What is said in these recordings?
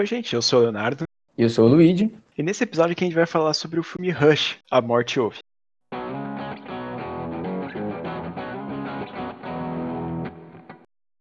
Oi, gente, eu sou o Leonardo. E eu sou o Luigi. E nesse episódio aqui a gente vai falar sobre o filme Rush, A Morte Ouve.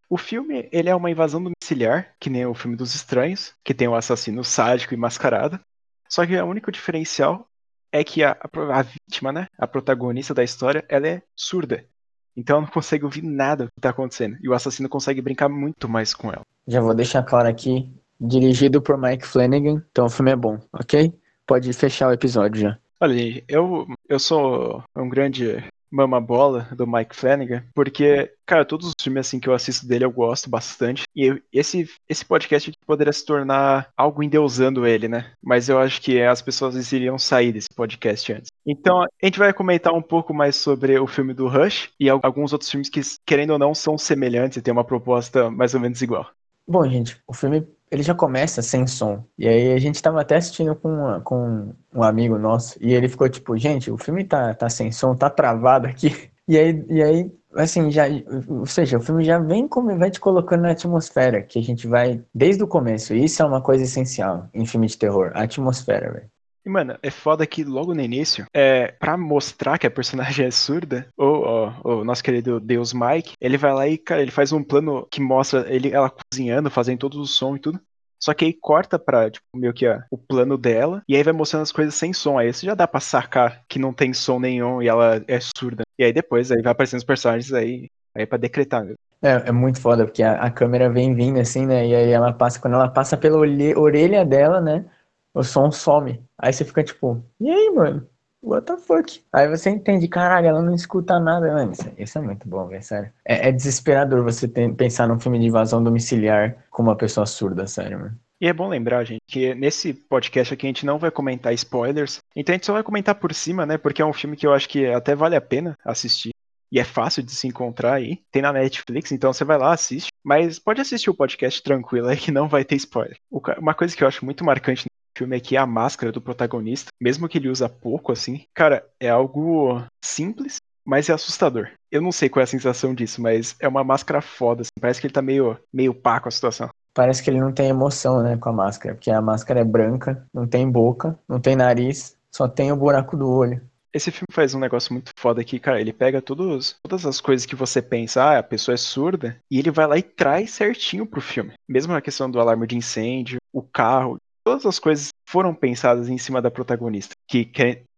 O filme, ele é uma invasão domiciliar, que nem o filme dos estranhos, que tem um assassino sádico e mascarado. Só que o único diferencial é que a, a, vítima, né, a protagonista da história, ela é surda. Então ela não consegue ouvir nada do que tá acontecendo. E o assassino consegue brincar muito mais com ela. Já vou deixar claro aqui, dirigido por Mike Flanagan, então o filme é bom, ok? Pode fechar o episódio já. Olha, eu, eu sou um grande Mama Bola, do Mike Flanagan, porque, cara, todos os filmes assim que eu assisto dele eu gosto bastante. E esse, esse podcast poderia se tornar algo endeusando ele, né? Mas eu acho que as pessoas iriam sair desse podcast antes. Então, a gente vai comentar um pouco mais sobre o filme do Rush e alguns outros filmes que, querendo ou não, são semelhantes e têm uma proposta mais ou menos igual. Bom, gente, o filme ele já começa sem som. E aí a gente tava até assistindo com, uma, com um amigo nosso, e ele ficou tipo, gente, o filme tá, tá sem som, tá travado aqui. E aí, e aí, assim, já, ou seja, o filme já vem como vai te colocando na atmosfera, que a gente vai desde o começo. E isso é uma coisa essencial em filme de terror, a atmosfera, velho. E, mano, é foda que logo no início, é, pra mostrar que a personagem é surda, o, o, o nosso querido Deus Mike, ele vai lá e, cara, ele faz um plano que mostra ele, ela cozinhando, fazendo todo o som e tudo. Só que aí corta pra, tipo, meio que ó, o plano dela, e aí vai mostrando as coisas sem som. Aí você já dá pra sacar que não tem som nenhum e ela é surda. E aí depois aí vai aparecendo os personagens aí, aí é pra decretar mesmo. É, é muito foda, porque a, a, câmera vem vindo assim, né? E aí ela passa, quando ela passa pela orelha dela, né? O som some. Aí você fica tipo, e aí, mano? What the fuck? Aí você entende, caralho, ela não escuta nada, mano. Isso, isso é muito bom, velho, sério. É, é, desesperador você ter, pensar num filme de invasão domiciliar com uma pessoa surda, sério, mano. E é bom lembrar, gente, que nesse podcast aqui a gente não vai comentar spoilers, então a gente só vai comentar por cima, né? Porque é um filme que eu acho que até vale a pena assistir. E é fácil de se encontrar aí. Tem na Netflix, então você vai lá, assiste. Mas pode assistir o podcast tranquilo aí que não vai ter spoiler. Uma coisa que eu acho muito marcante filme aqui é a máscara do protagonista, mesmo que ele usa pouco assim. Cara, é algo simples, mas é assustador. Eu não sei qual é a sensação disso, mas é uma máscara foda, assim. Parece que ele tá meio, meio pá com a situação. Parece que ele não tem emoção, né, com a máscara, porque a máscara é branca, não tem boca, não tem nariz, só tem o buraco do olho. Esse filme faz um negócio muito foda aqui, cara. Ele pega todos, todas as coisas que você pensa, ah, a pessoa é surda, e ele vai lá e traz certinho pro filme. Mesmo a questão do alarme de incêndio, o carro, todas as coisas foram pensadas em cima da protagonista, que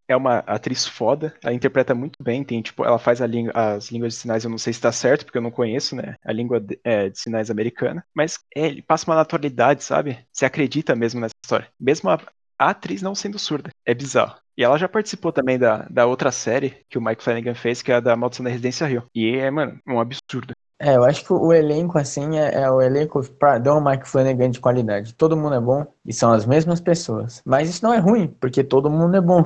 é uma atriz foda, ela interpreta muito bem, tem tipo, ela faz língua, as línguas de sinais, eu não sei se está certo, porque eu não conheço, né, a língua de, é, de sinais americana, mas é, ele passa uma naturalidade, sabe? Você acredita mesmo nessa história, mesmo a, a, atriz não sendo surda, é bizarro. E ela já participou também da, da outra série que o Mike Flanagan fez, que é a da Maldição da Residência Rio. E é, mano, um absurdo. É, eu acho que o elenco, assim, é, é o elenco padrão Mike Flanagan de qualidade. Todo mundo é bom e são as mesmas pessoas. Mas isso não é ruim, porque todo mundo é bom.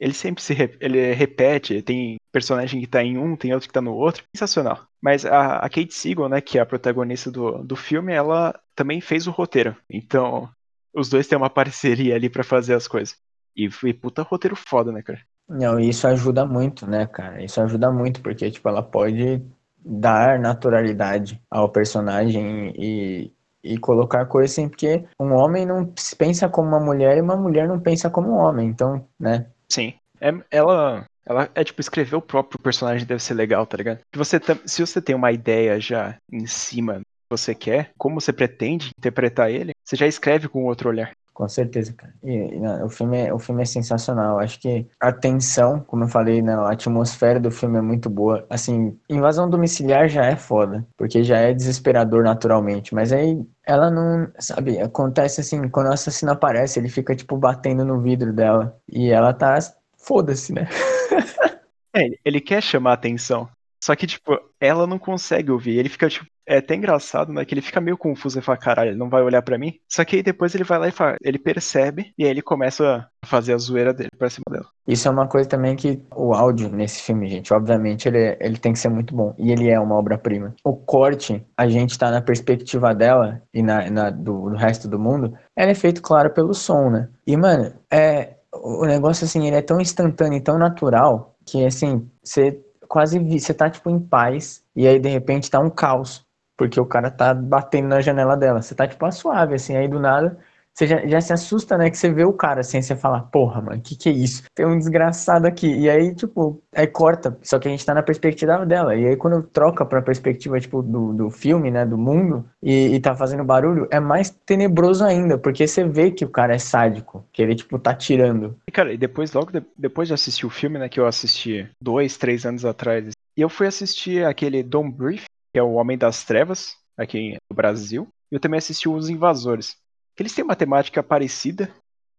Ele sempre se ele repete, tem personagem que tá em um, tem outro que tá no outro. Sensacional. Mas a, a Kate Siegel, né, que é a protagonista do, do filme, ela também fez o roteiro. Então, os dois têm uma parceria ali para fazer as coisas. E, e puta roteiro foda, né, cara? Não, isso ajuda muito, né, cara? Isso ajuda muito, porque, tipo, ela pode dar naturalidade ao personagem e, e colocar coisas assim, porque um homem não pensa como uma mulher e uma mulher não pensa como um homem, então, né? Sim. É, ela, ela é tipo, escrever o próprio personagem deve ser legal, tá ligado? Você, se você tem uma ideia já em cima você quer, como você pretende interpretar ele, você já escreve com outro olhar. Com certeza, cara. E, e não, o, filme é, o filme é sensacional. Acho que a tensão, como eu falei, né, a atmosfera do filme é muito boa. Assim, invasão domiciliar já é foda, porque já é desesperador naturalmente. Mas aí ela não, sabe, acontece assim, quando o assassino aparece, ele fica, tipo, batendo no vidro dela. E ela tá, foda-se, né? é, ele quer chamar a atenção. Só que, tipo, ela não consegue ouvir. Ele fica, tipo, é até engraçado, né? Que ele fica meio confuso e fala, caralho, ele não vai olhar para mim. Só que aí depois ele vai lá e fala, ele percebe e aí ele começa a fazer a zoeira dele pra cima dela. Isso é uma coisa também que o áudio nesse filme, gente, obviamente ele, ele tem que ser muito bom. E ele é uma obra-prima. O corte, a gente tá na perspectiva dela e na, na do, do resto do mundo, ela é feito, claro, pelo som, né? E, mano, é. O negócio, assim, ele é tão instantâneo e tão natural que, assim, você quase você tá tipo em paz e aí de repente tá um caos porque o cara tá batendo na janela dela. Você tá tipo a suave, assim, aí do nada você já, já se assusta, né? Que você vê o cara assim, você fala, porra, mano, que que é isso? Tem um desgraçado aqui. E aí, tipo, aí corta. Só que a gente tá na perspectiva dela. E aí, quando troca pra perspectiva, tipo, do, do filme, né? Do mundo, e, e tá fazendo barulho, é mais tenebroso ainda, porque você vê que o cara é sádico, que ele, tipo, tá tirando. E, cara, e depois, logo de, depois de assistir o filme, né? Que eu assisti dois, três anos atrás. E eu fui assistir aquele Don't Brief, que é o Homem das Trevas, aqui no Brasil. E eu também assisti Os Invasores eles têm uma temática parecida.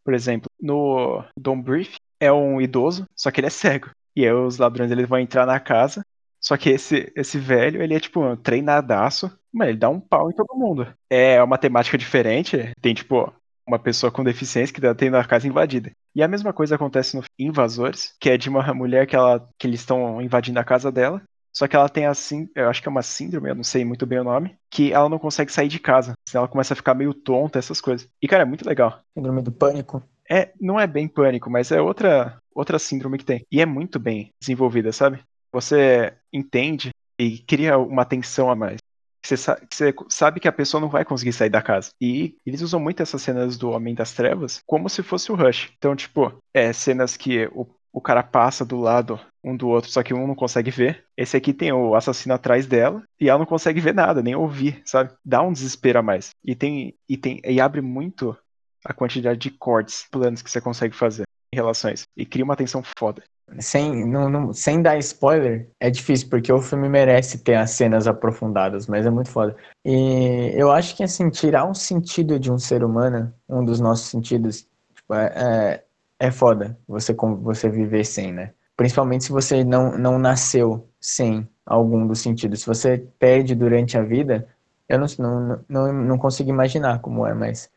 Por exemplo, no Don Brief é um idoso, só que ele é cego. E aí os ladrões eles vão entrar na casa. Só que esse, esse velho, ele é tipo um treinadaço. Mas ele dá um pau em todo mundo. É uma temática diferente. Tem tipo uma pessoa com deficiência que tá tendo a casa invadida. E a mesma coisa acontece no Invasores, que é de uma mulher que, ela, que eles estão invadindo a casa dela. Só que ela tem assim, eu acho que é uma síndrome, eu não sei muito bem o nome, que ela não consegue sair de casa. Ela começa a ficar meio tonta, essas coisas. E, cara, é muito legal. Síndrome do pânico. É, não é bem pânico, mas é outra, outra síndrome que tem. E é muito bem desenvolvida, sabe? Você entende e cria uma tensão a mais. Você, você sabe que a pessoa não vai conseguir sair da casa. E eles usam muito essas cenas do Homem das Trevas como se fosse o Rush. Então, tipo, é cenas que o o cara passa do lado um do outro, só que um não consegue ver. Esse aqui tem o assassino atrás dela e ela não consegue ver nada, nem ouvir, sabe? Dá um desespero a mais. E tem e tem e abre muito a quantidade de cortes, planos que você consegue fazer em relações e cria uma tensão foda. Sem, não, não, sem dar spoiler, é difícil, porque o filme merece ter as cenas aprofundadas, mas é muito foda. E eu acho que, assim, tirar um sentido de um ser humano, um dos nossos sentidos, tipo, é, é é foda você, você viver sem, né? Principalmente se você não, não nasceu sem algum dos sentidos. Se você perde durante a vida, eu não, não, não, não consigo imaginar como é, mas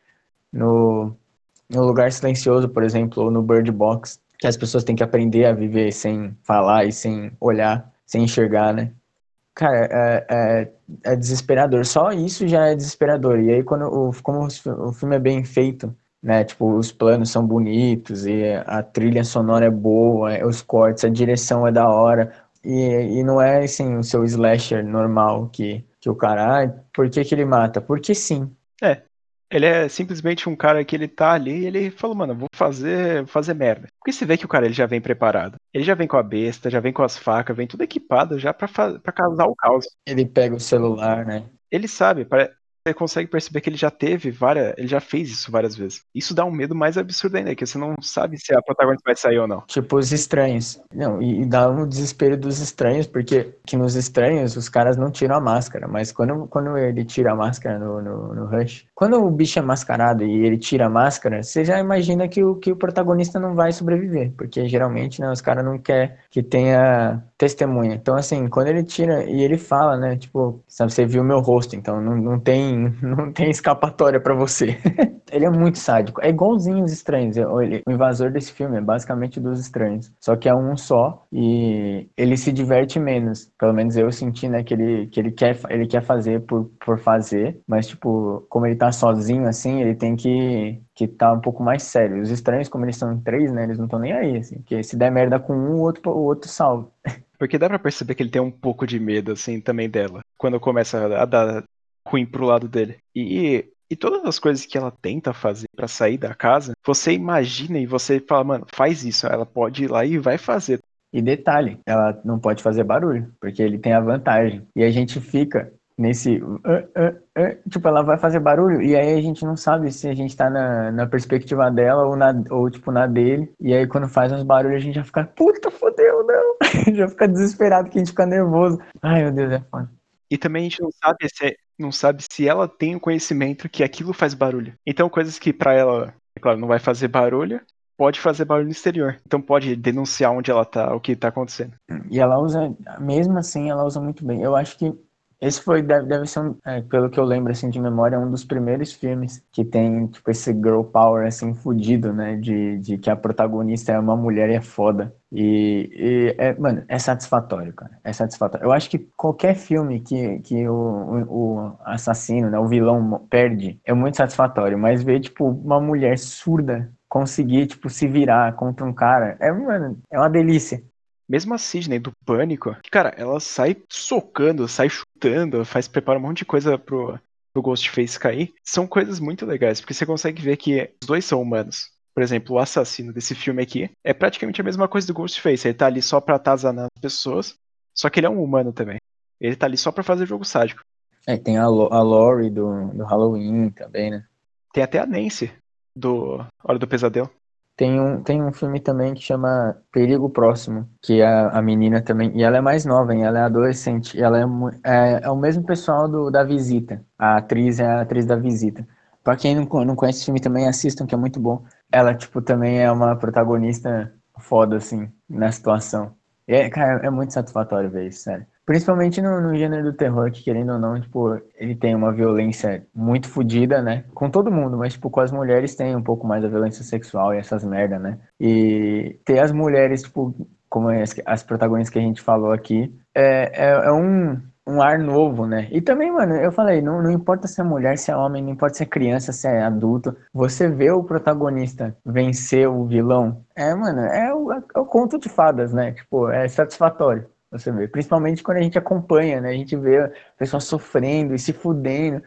no, no Lugar Silencioso, por exemplo, ou no Bird Box, que as pessoas têm que aprender a viver sem falar e sem olhar, sem enxergar, né? Cara, é, é, é desesperador. Só isso já é desesperador. E aí, quando o, como o filme é bem feito, né? Tipo, os planos são bonitos e a trilha sonora é boa, é, os cortes, a direção é da hora. E, e não é assim o seu slasher normal que, que o cara, ah, por que, que ele mata? Porque sim. É. Ele é simplesmente um cara que ele tá ali e ele falou, mano, vou fazer, vou fazer merda. Porque você vê que o cara ele já vem preparado. Ele já vem com a besta, já vem com as facas, vem tudo equipado já pra, pra causar o caos. Ele pega o celular, né? Ele sabe, você consegue perceber que ele já teve várias. Ele já fez isso várias vezes. Isso dá um medo mais absurdo ainda, que você não sabe se a protagonista vai sair ou não. Tipo, os estranhos. Não, e, e dá um desespero dos estranhos, porque que nos estranhos os caras não tiram a máscara. Mas quando, quando ele tira a máscara no, no, no Rush, quando o bicho é mascarado e ele tira a máscara, você já imagina que o, que o protagonista não vai sobreviver. Porque geralmente né, os caras não querem que tenha testemunha. Então, assim, quando ele tira e ele fala, né? Tipo, sabe, você viu meu rosto, então não, não tem não tem escapatória para você. ele é muito sádico. É igualzinho os estranhos. O invasor desse filme é basicamente dos estranhos. Só que é um só e ele se diverte menos. Pelo menos eu senti, né, que ele, que ele, quer, ele quer fazer por, por fazer. Mas, tipo, como ele tá sozinho assim, ele tem que que tá um pouco mais sério. Os estranhos, como eles são três, né, eles não estão nem aí, assim. Porque se der merda com um, o outro, o outro salva. Porque dá pra perceber que ele tem um pouco de medo, assim, também dela. Quando começa a dar ruim pro lado dele. E, e todas as coisas que ela tenta fazer para sair da casa, você imagina e você fala, mano, faz isso. Ela pode ir lá e vai fazer. E detalhe, ela não pode fazer barulho, porque ele tem a vantagem. E a gente fica nesse. Uh, uh, uh, tipo, ela vai fazer barulho, e aí a gente não sabe se a gente tá na, na perspectiva dela ou, na, ou, tipo, na dele. E aí quando faz uns barulhos, a gente já fica, puta, fodeu, não. já fica desesperado, que a gente fica nervoso. Ai, meu Deus, é foda. E também a gente não sabe se, não sabe se ela tem o conhecimento que aquilo faz barulho. Então, coisas que para ela, é claro, não vai fazer barulho, pode fazer barulho no exterior. Então pode denunciar onde ela tá, o que tá acontecendo. E ela usa, mesmo assim, ela usa muito bem. Eu acho que esse foi, deve, deve ser, um, é, pelo que eu lembro, assim, de memória, um dos primeiros filmes que tem, tipo, esse girl power, assim, fudido, né? De, de que a protagonista é uma mulher e é foda. E, e é, mano, é satisfatório, cara. É satisfatório. Eu acho que qualquer filme que, que o, o, o assassino, né, o vilão perde, é muito satisfatório. Mas ver, tipo, uma mulher surda conseguir, tipo, se virar contra um cara, é, mano, é uma delícia. Mesmo a Sidney do Pânico, cara, ela sai socando, sai chutando, faz prepara um monte de coisa pro, do Ghostface cair, são coisas muito legais, porque você consegue ver que os dois são humanos. Por exemplo, o assassino desse filme aqui é praticamente a mesma coisa do Ghostface. Ele tá ali só pra atazanar as pessoas, só que ele é um humano também. Ele tá ali só pra fazer jogo sádico. É, tem a, Lo a Lori do, do Halloween também, né? Tem até a Nancy do Hora do Pesadelo. Tem um, tem um filme também que chama Perigo Próximo, que a, a menina também, e ela é mais nova, hein? ela é adolescente, e ela é, é, é, o mesmo pessoal do, da Visita, a atriz é a atriz da Visita. Pra quem não, não conhece esse filme também, assistam, que é muito bom. Ela, tipo, também é uma protagonista foda, assim, na situação. É, cara, é muito satisfatório ver isso, sério. Principalmente no, no, gênero do terror, que querendo ou não, tipo, ele tem uma violência muito fodida, né? Com todo mundo, mas, tipo, com as mulheres tem um pouco mais a violência sexual e essas merda, né? E ter as mulheres, tipo, como as, as protagonistas que a gente falou aqui, é, é, é um, um ar novo, né? E também, mano, eu falei, não, não importa se é mulher, se é homem, não importa se é criança, se é adulto, você vê o protagonista vencer o vilão, é, mano, é o, é o conto de fadas, né? Tipo, é satisfatório. Você vê, principalmente quando a gente acompanha, né? A gente vê a pessoa sofrendo e se fudendo,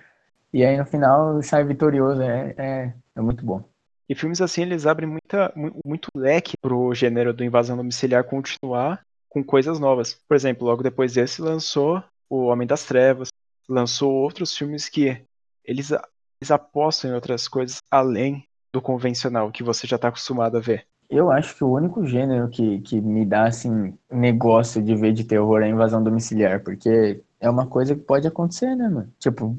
e aí no final sai vitorioso. É, é, é muito bom. E filmes assim, eles abrem muita, muito leque pro gênero do invasão domiciliar continuar com coisas novas. Por exemplo, logo depois desse lançou O Homem das Trevas, lançou outros filmes que eles, eles apostam em outras coisas além do convencional que você já está acostumado a ver. Eu acho que o único gênero que, que me dá, assim, negócio de ver de terror é invasão domiciliar, porque é uma coisa que pode acontecer, né, mano? Tipo,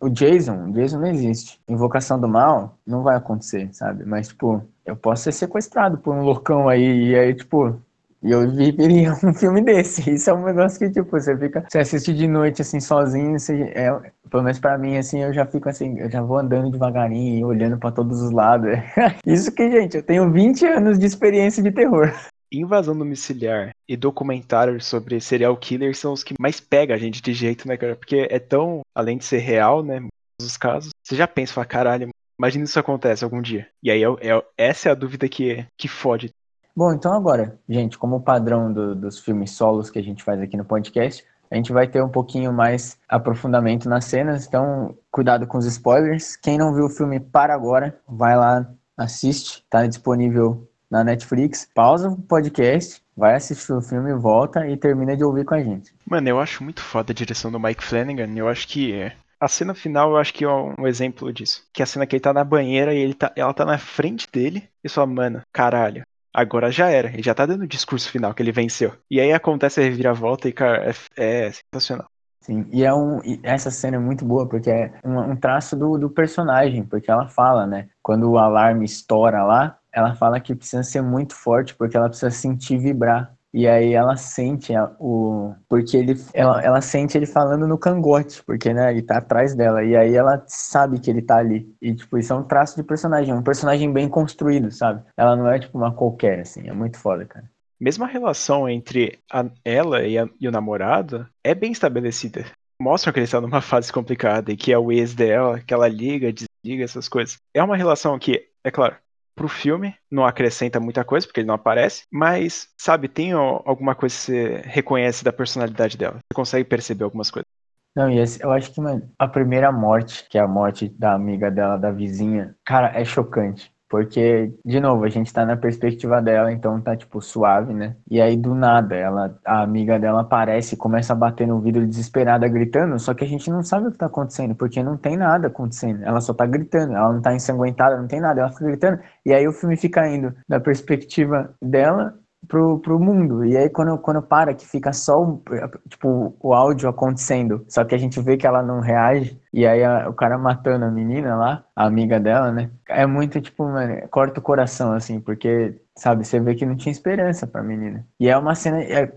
o Jason, o Jason não existe. Invocação do mal não vai acontecer, sabe? Mas, tipo, eu posso ser sequestrado por um loucão aí, e aí, tipo, e eu viveria um filme desse. Isso é um negócio que, tipo, você fica. Você assiste de noite, assim, sozinho. Você, é, pelo menos pra mim, assim, eu já fico assim, eu já vou andando devagarinho, olhando para todos os lados. Isso que, gente, eu tenho 20 anos de experiência de terror. Invasão domiciliar e documentários sobre serial killers são os que mais pegam a gente de jeito, né, cara? Porque é tão, além de ser real, né, os casos, você já pensa, fala, caralho, imagina isso acontece algum dia. E aí é, é, essa é a dúvida que, que fode Bom, então agora, gente, como padrão do, dos filmes solos que a gente faz aqui no podcast, a gente vai ter um pouquinho mais aprofundamento nas cenas, então cuidado com os spoilers. Quem não viu o filme para agora, vai lá, assiste, tá disponível na Netflix. Pausa o podcast, vai assistir o filme, volta e termina de ouvir com a gente. Mano, eu acho muito foda a direção do Mike Flanagan, eu acho que a cena final eu acho que é um exemplo disso. Que é a cena que ele tá na banheira e ele tá, ela tá na frente dele e só, mano, caralho, agora já era. Ele já tá dando o discurso final que ele venceu. E aí acontece a reviravolta e, cara, é, é sensacional. Sim, e é um, e essa cena é muito boa porque é um, um traço do, do personagem, porque ela fala, né? Quando o alarme estoura lá, ela fala que precisa ser muito forte porque ela precisa sentir vibrar. E aí ela sente o. Porque ele, ela, ela sente ele falando no cangote, porque né, ele tá atrás dela. E aí ela sabe que ele tá ali. E, tipo, isso é um traço de personagem, um personagem bem construído, sabe? Ela não é, tipo, uma qualquer, assim. É muito foda, cara. Mesmo a relação entre a, ela e, a, e, o namorado é bem estabelecida. Mostram que ele está numa fase complicada e que é o ex dela, que ela liga, desliga, essas coisas. É uma relação que, é claro, pro filme, não acrescenta muita coisa, porque ele não aparece, mas, sabe, tem alguma coisa que você reconhece da personalidade dela. Você consegue perceber algumas coisas. Não, e esse, eu acho que, mano, a primeira morte, que é a morte da amiga dela, da vizinha, cara, é chocante. Porque, de novo, a gente tá na perspectiva dela, então tá, tipo, suave, né? E aí, do nada, ela, a amiga dela aparece e começa a bater no vidro desesperada, gritando, só que a gente não sabe o que tá acontecendo, porque não tem nada acontecendo. Ela só tá gritando, ela não tá ensanguentada, não tem nada, ela fica gritando. E aí o filme fica indo da perspectiva dela pro, pro mundo. E aí quando, quando para, que fica só tipo, o áudio acontecendo, só que a gente vê que ela não reage, e aí a, o cara matando a menina lá, a amiga dela, né? É muito, tipo, mano, corta o coração, assim, porque, sabe, você vê que não tinha esperança pra menina. E é uma cena. É,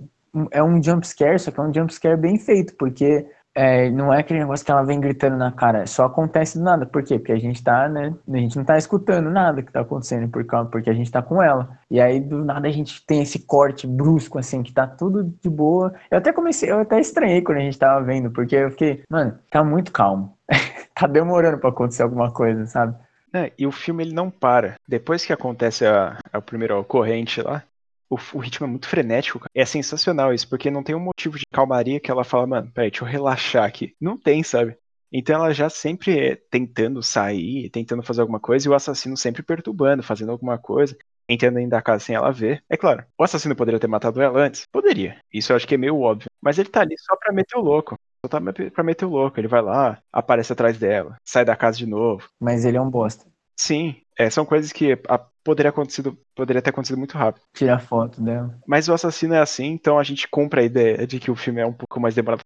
é um jump scare, só que é um jump scare bem feito, porque é, não é aquele negócio que ela vem gritando na cara, só acontece do nada. Por quê? Porque a gente tá, né? A gente não tá escutando nada que tá acontecendo por causa, porque a gente tá com ela. E aí do nada a gente tem esse corte brusco, assim, que tá tudo de boa. Eu até comecei, eu até estranhei quando a gente tava vendo, porque eu fiquei, mano, tá muito calmo. tá demorando para acontecer alguma coisa, sabe? É, e o filme ele não para. Depois que acontece a, a primeira ocorrente lá, o, o, ritmo é muito frenético. Cara. É sensacional isso, porque não tem um motivo de calmaria que ela fala, mano, peraí, deixa eu relaxar aqui. Não tem, sabe? Então ela já sempre é tentando sair, tentando fazer alguma coisa, e o assassino sempre perturbando, fazendo alguma coisa, entrando dentro da casa sem ela ver. É claro, o assassino poderia ter matado ela antes? Poderia. Isso eu acho que é meio óbvio. Mas ele tá ali só pra meter o louco. Só tá pra meter o louco. Ele vai lá, aparece atrás dela, sai da casa de novo. Mas ele é um bosta. Sim, é, são coisas que a, poderia, acontecido, poderia ter acontecido muito rápido. Tirar foto dela. Mas o assassino é assim, então a gente compra a ideia de que o filme é um pouco mais demorado.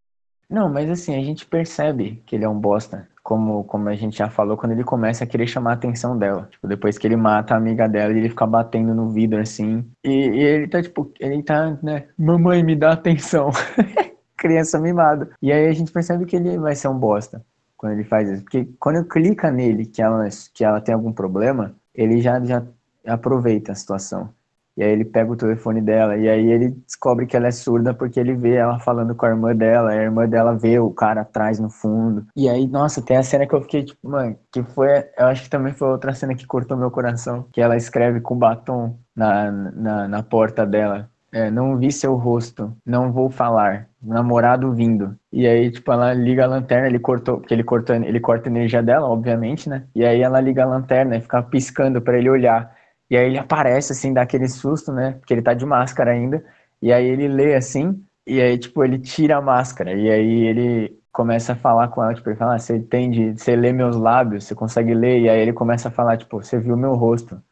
Não, mas assim, a gente percebe que ele é um bosta. Como, como a gente já falou, quando ele começa a querer chamar a atenção dela. Tipo, depois que ele mata a amiga dela e ele fica batendo no vidro assim. E, e ele tá, tipo, ele tá, né? Mamãe, me dá atenção. Criança mimada. E aí a gente percebe que ele vai ser um bosta quando ele faz isso. Porque quando clica nele que ela, que ela tem algum problema, ele já, já aproveita a situação. E aí ele pega o telefone dela e aí ele descobre que ela é surda porque ele vê ela falando com a irmã dela, a irmã dela vê o cara atrás no fundo. E aí, nossa, tem a cena que eu fiquei tipo, mano, que foi, eu acho que também foi outra cena que cortou meu coração, que ela escreve com batom na, na, na porta dela. É, não vi seu rosto, não vou falar. Namorado vindo. E aí, tipo, ela liga a lanterna, ele cortou, porque ele cortou, ele corta a energia dela, obviamente, né? E aí ela liga a lanterna e fica piscando para ele olhar. E aí ele aparece assim, dá aquele susto, né? Porque ele tá de máscara ainda. E aí ele lê assim, e aí, tipo, ele tira a máscara. E aí ele começa a falar com ela, tipo, ele fala, ah, você entende, você lê meus lábios, você consegue ler. E aí ele começa a falar, tipo, você viu meu rosto.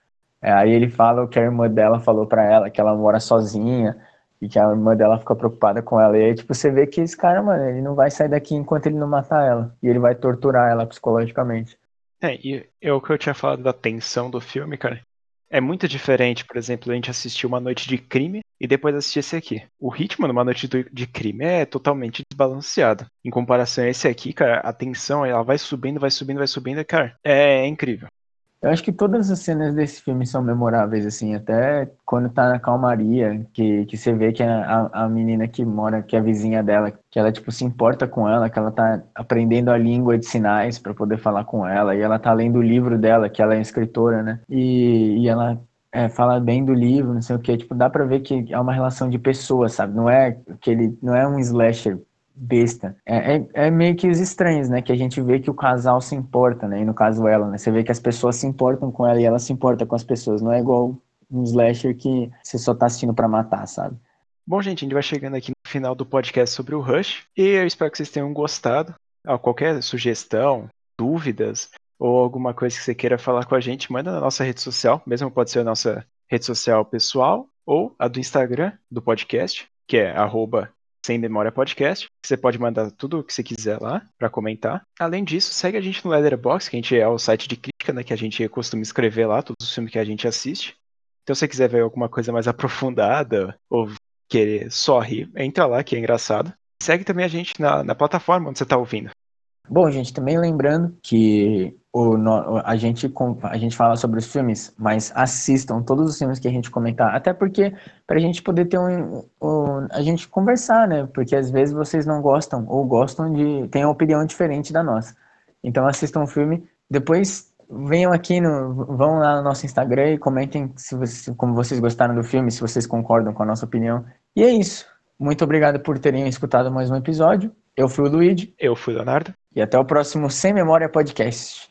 É, aí ele fala o que a irmã dela falou para ela, que ela mora sozinha e que a irmã dela fica preocupada com ela. E aí, tipo, você vê que esse cara, mano, ele não vai sair daqui enquanto ele não matar ela. E ele vai torturar ela psicologicamente. É, e é o que eu tinha falado da tensão do filme, cara. É muito diferente, por exemplo, a gente assistir Uma Noite de Crime e depois assistir esse aqui. O ritmo numa Noite de Crime é totalmente desbalanceado. Em comparação a esse aqui, cara, a tensão, ela vai subindo, vai subindo, vai subindo, cara, é incrível. Eu acho que todas as cenas desse filme são memoráveis, assim, até quando tá na calmaria, que, que você vê que a, a menina que mora, que é a vizinha dela, que ela, tipo, se importa com ela, que ela tá aprendendo a língua de sinais para poder falar com ela, e ela tá lendo o livro dela, que ela é escritora, né? E, e ela é, fala bem do livro, não sei o que, tipo, dá pra ver que é uma relação de pessoas, sabe? Não é aquele, não é um slasher besta. É, é, é, meio que os estranhos, né? Que a gente vê que o casal se importa, né? E no caso ela, né? Você vê que as pessoas se importam com ela e ela se importa com as pessoas. Não é igual um slasher que você só tá assistindo para matar, sabe? Bom, gente, a gente vai chegando aqui no final do podcast sobre o Rush. E eu espero que vocês tenham gostado. Ah, qualquer sugestão, dúvidas ou alguma coisa que você queira falar com a gente, manda na nossa rede social. Mesmo pode ser a nossa rede social pessoal ou a do Instagram do podcast, que é arroba sem Memória Podcast. Você pode mandar tudo o que você quiser lá para comentar. Além disso, segue a gente no Letterboxd, que a gente é o site de crítica, né, que a gente costuma escrever lá todos os filmes que a gente assiste. Então, se você quiser ver alguma coisa mais aprofundada ou querer só rir, entra lá, que é engraçado. Segue também a gente na, na plataforma onde você está ouvindo. Bom, gente, também lembrando que o, a, gente, a gente fala sobre os filmes, mas assistam todos os filmes que a gente comentar, até porque para a gente poder ter um, um, a gente conversar, né? Porque às vezes vocês não gostam ou gostam de tem uma opinião diferente da nossa. Então assistam o filme, depois venham aqui no vão lá no nosso Instagram e comentem se vocês, como vocês gostaram do filme, se vocês concordam com a nossa opinião. E é isso. Muito obrigado por terem escutado mais um episódio. Eu fui o Luigi. Eu fui o Leonardo. E até o próximo Sem Memória Podcast.